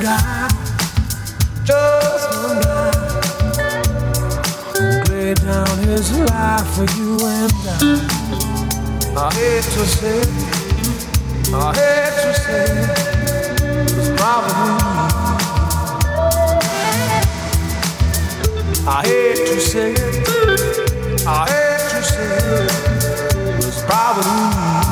one just one down his life for you and I. I hate to say, I hate to say, it's probably. I hate to say, I hate to say, it's probably.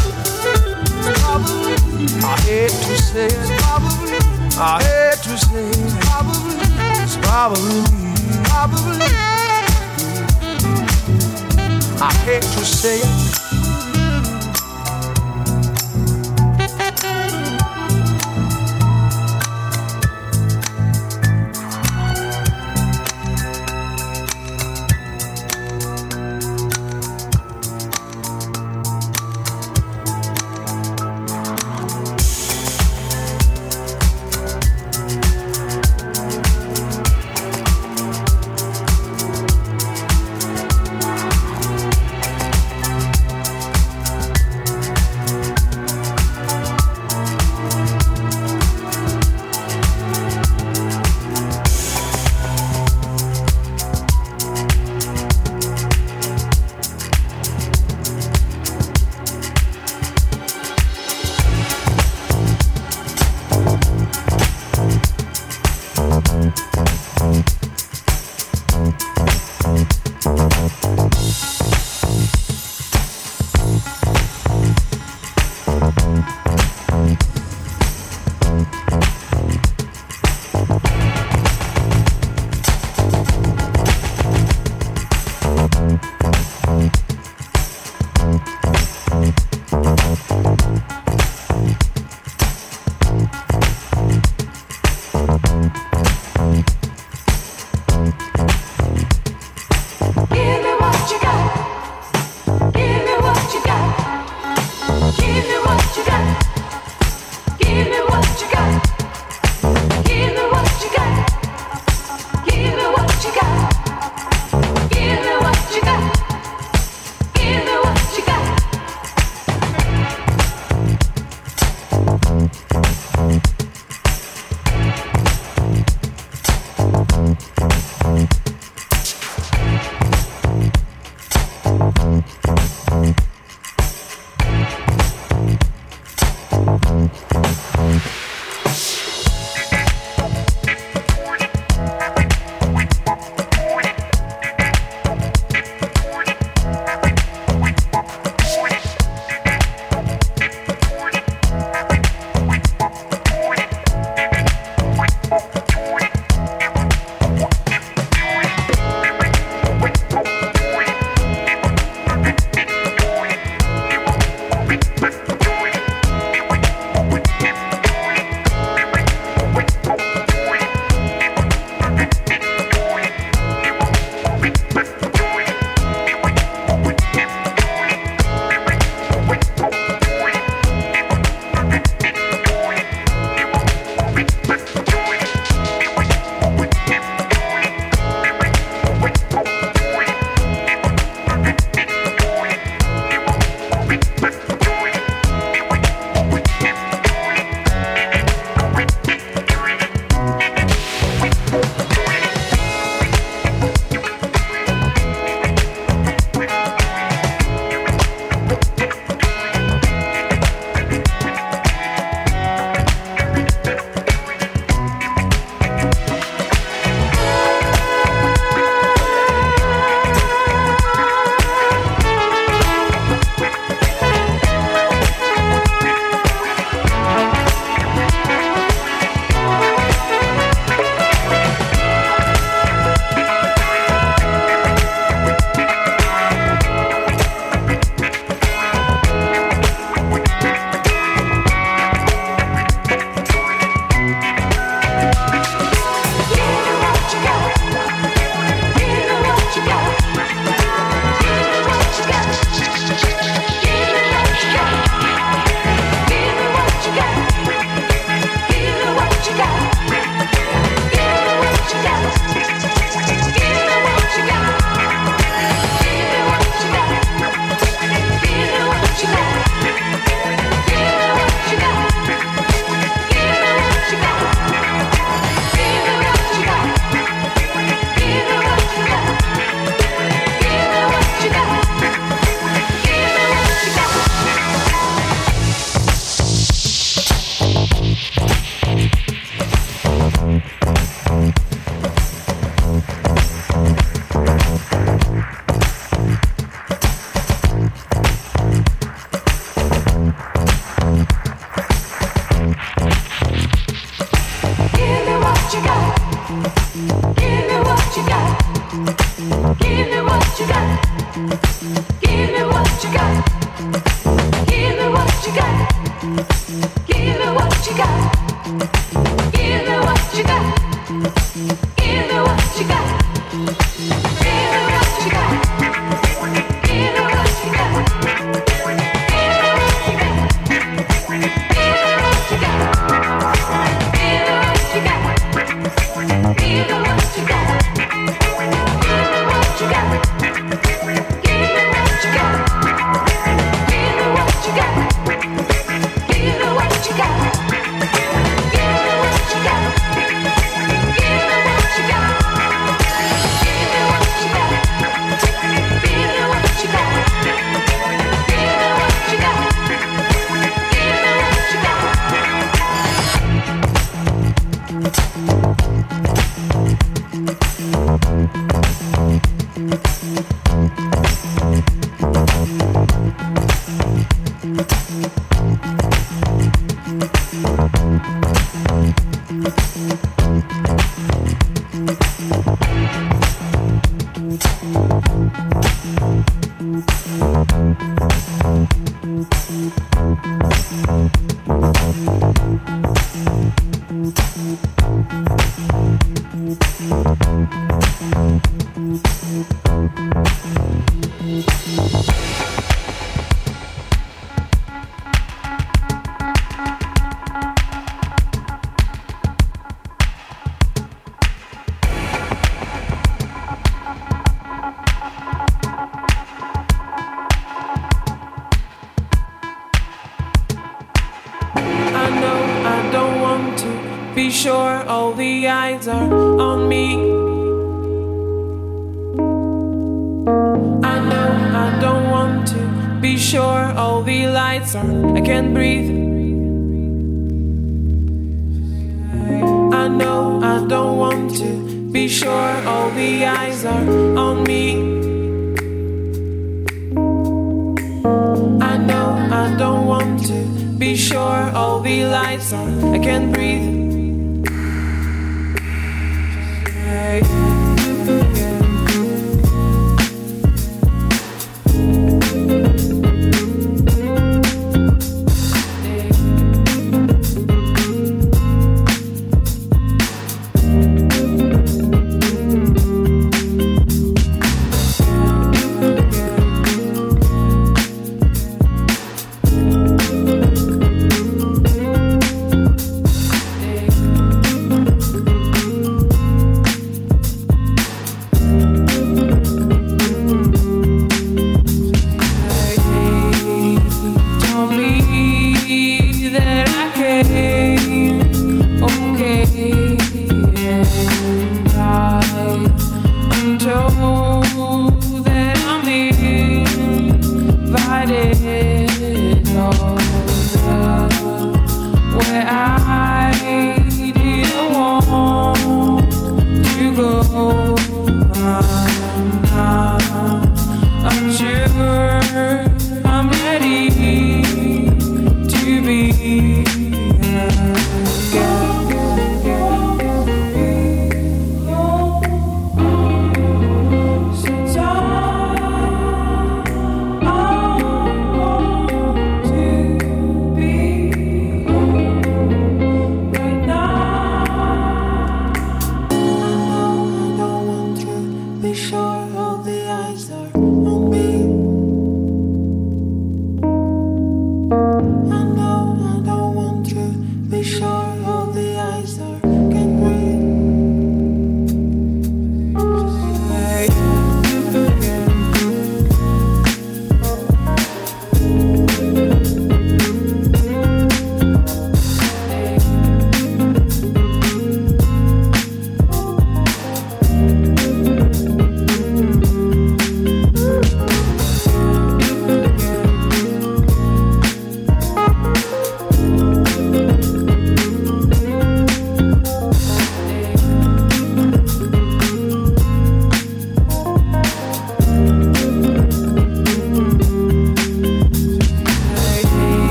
Probably. I hate to say it. Probably. I hate to say it. It's probably. It's probably. Probably. I hate to say it.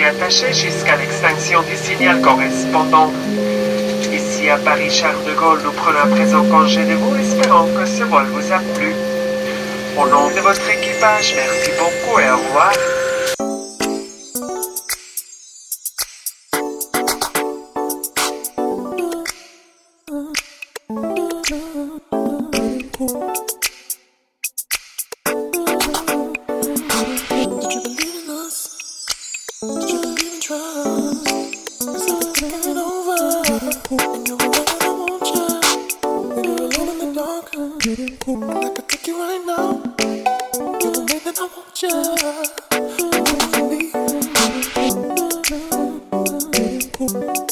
Rester attachés jusqu'à l'extinction du signal correspondant. Ici à Paris Charles de Gaulle, nous prenons à présent congé de vous, espérant que ce vol vous a plu. Au nom de votre équipage, merci beaucoup et au revoir. cool.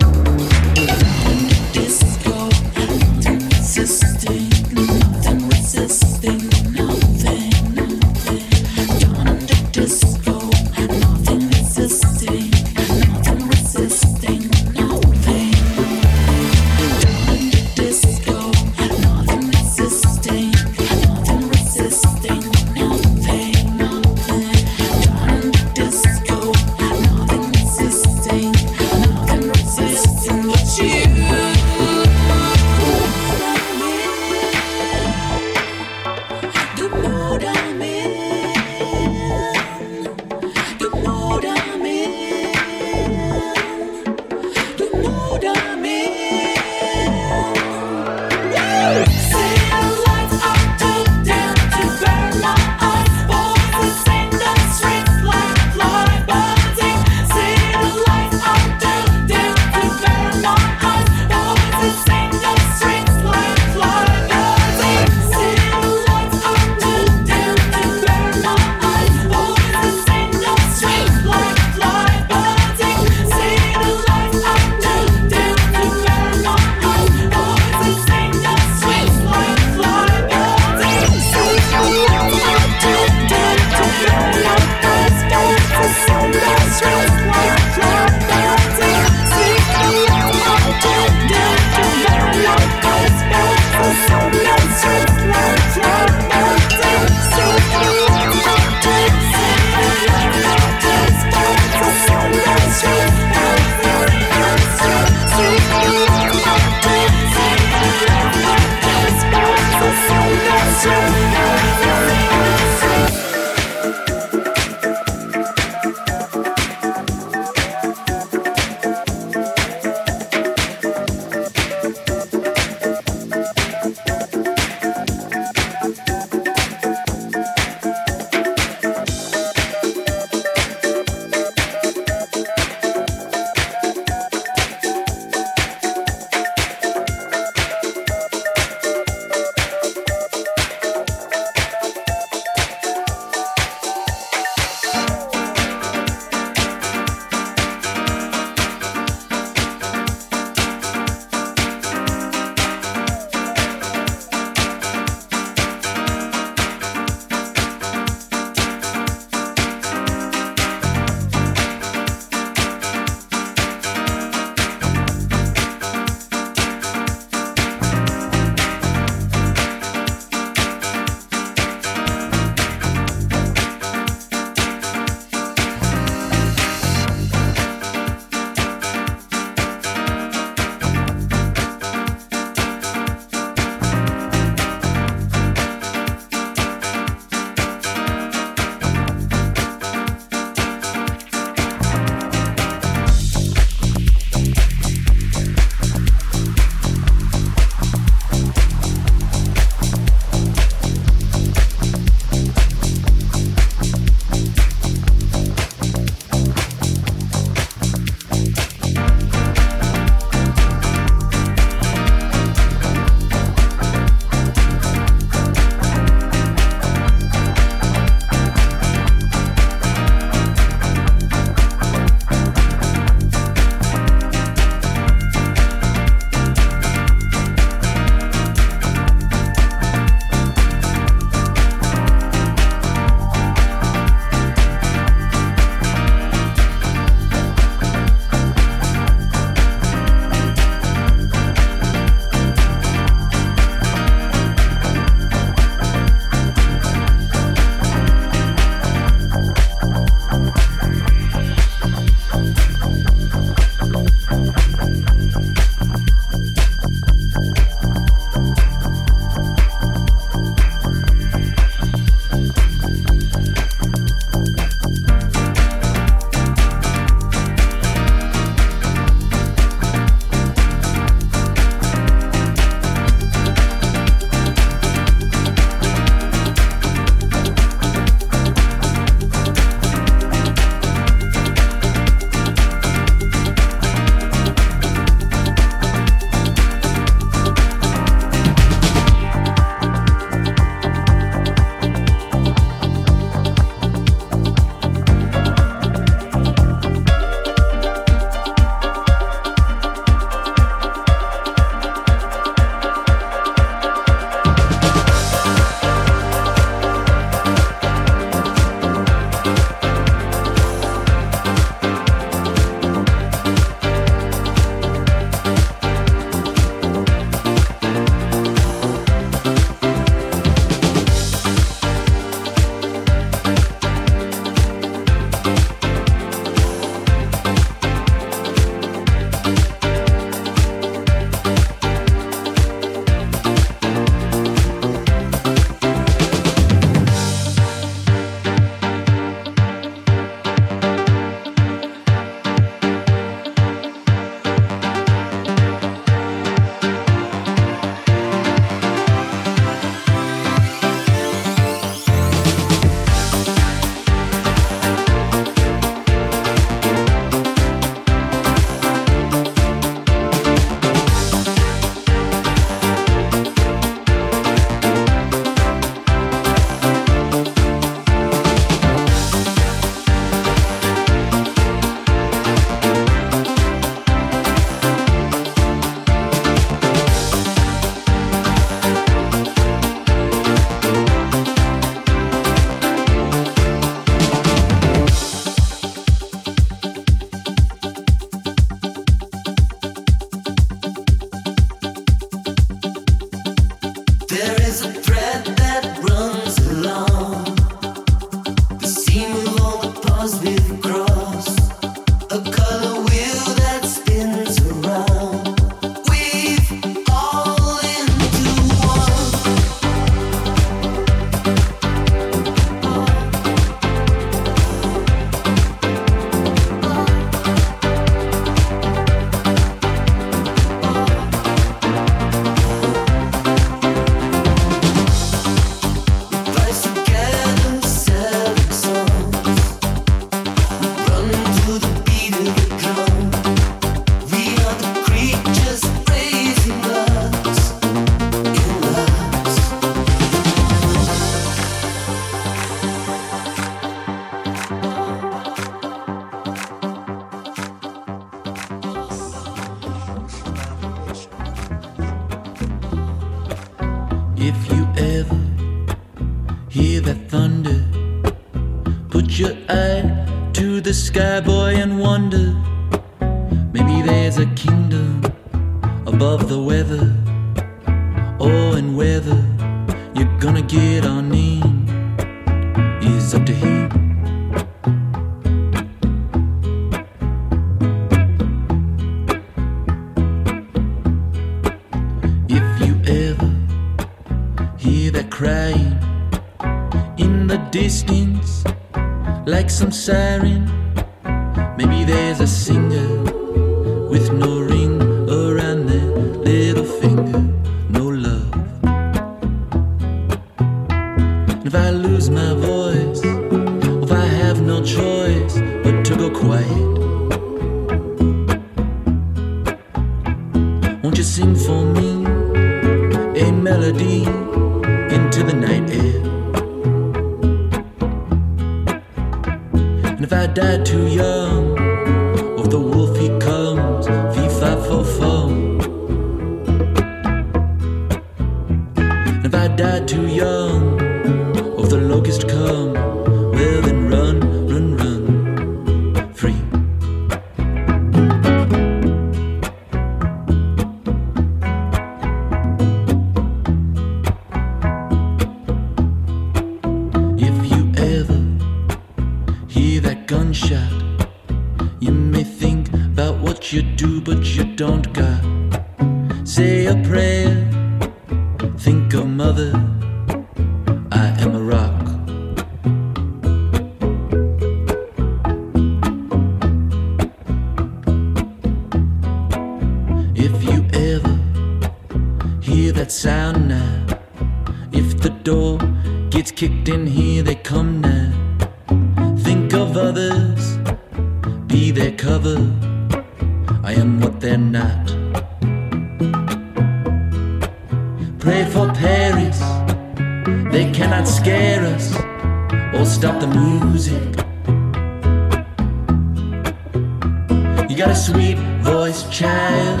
got a sweet voice, child.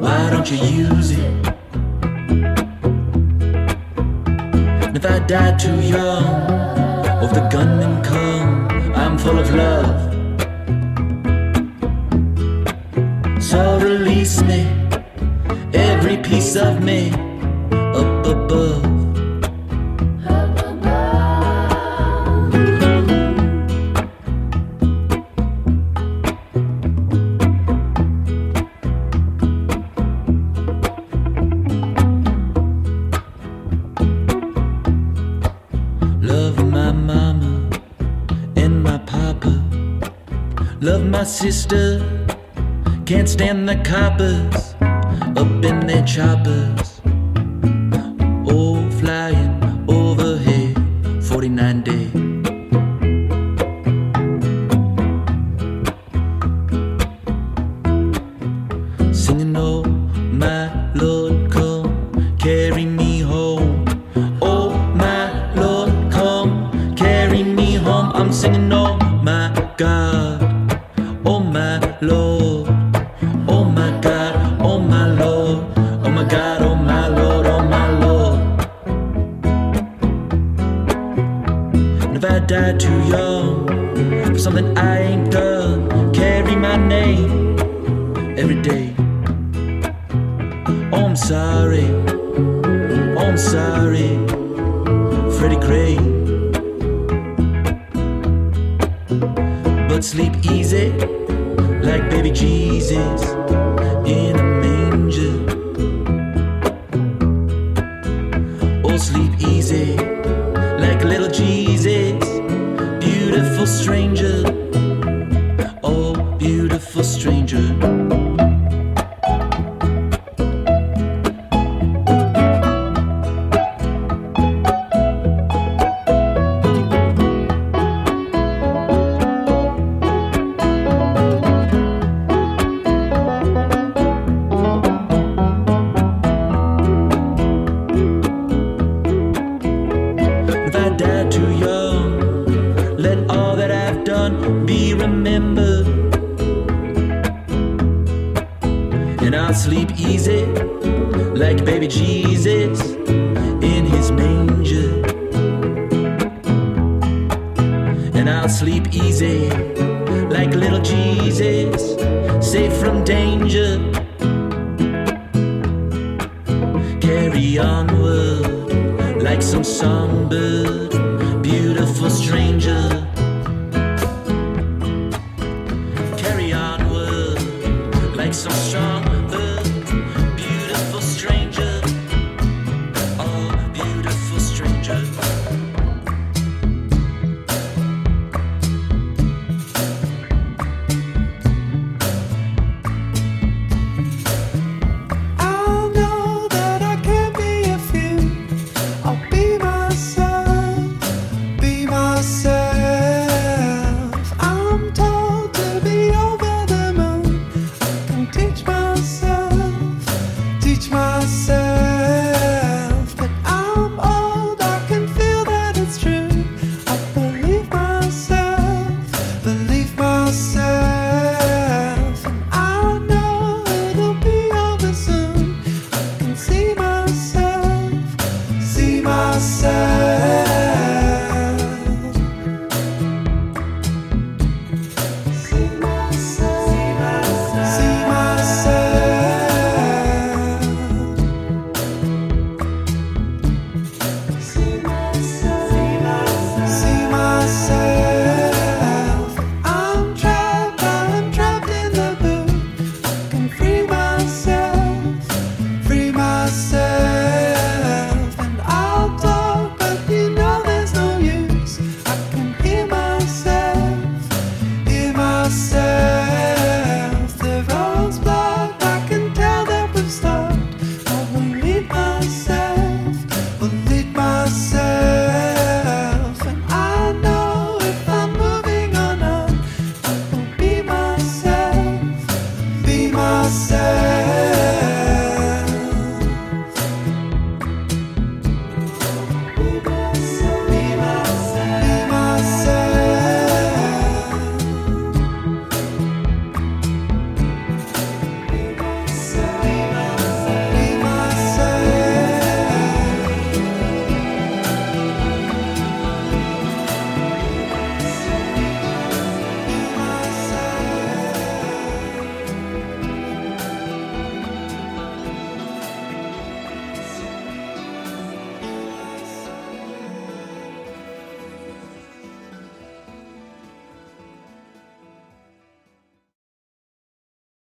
Why don't you use it? And if I die too young, or if the gunmen come, I'm full of love. So release me, every piece of me, up above. sister. Can't stand the coppers up in their choppers.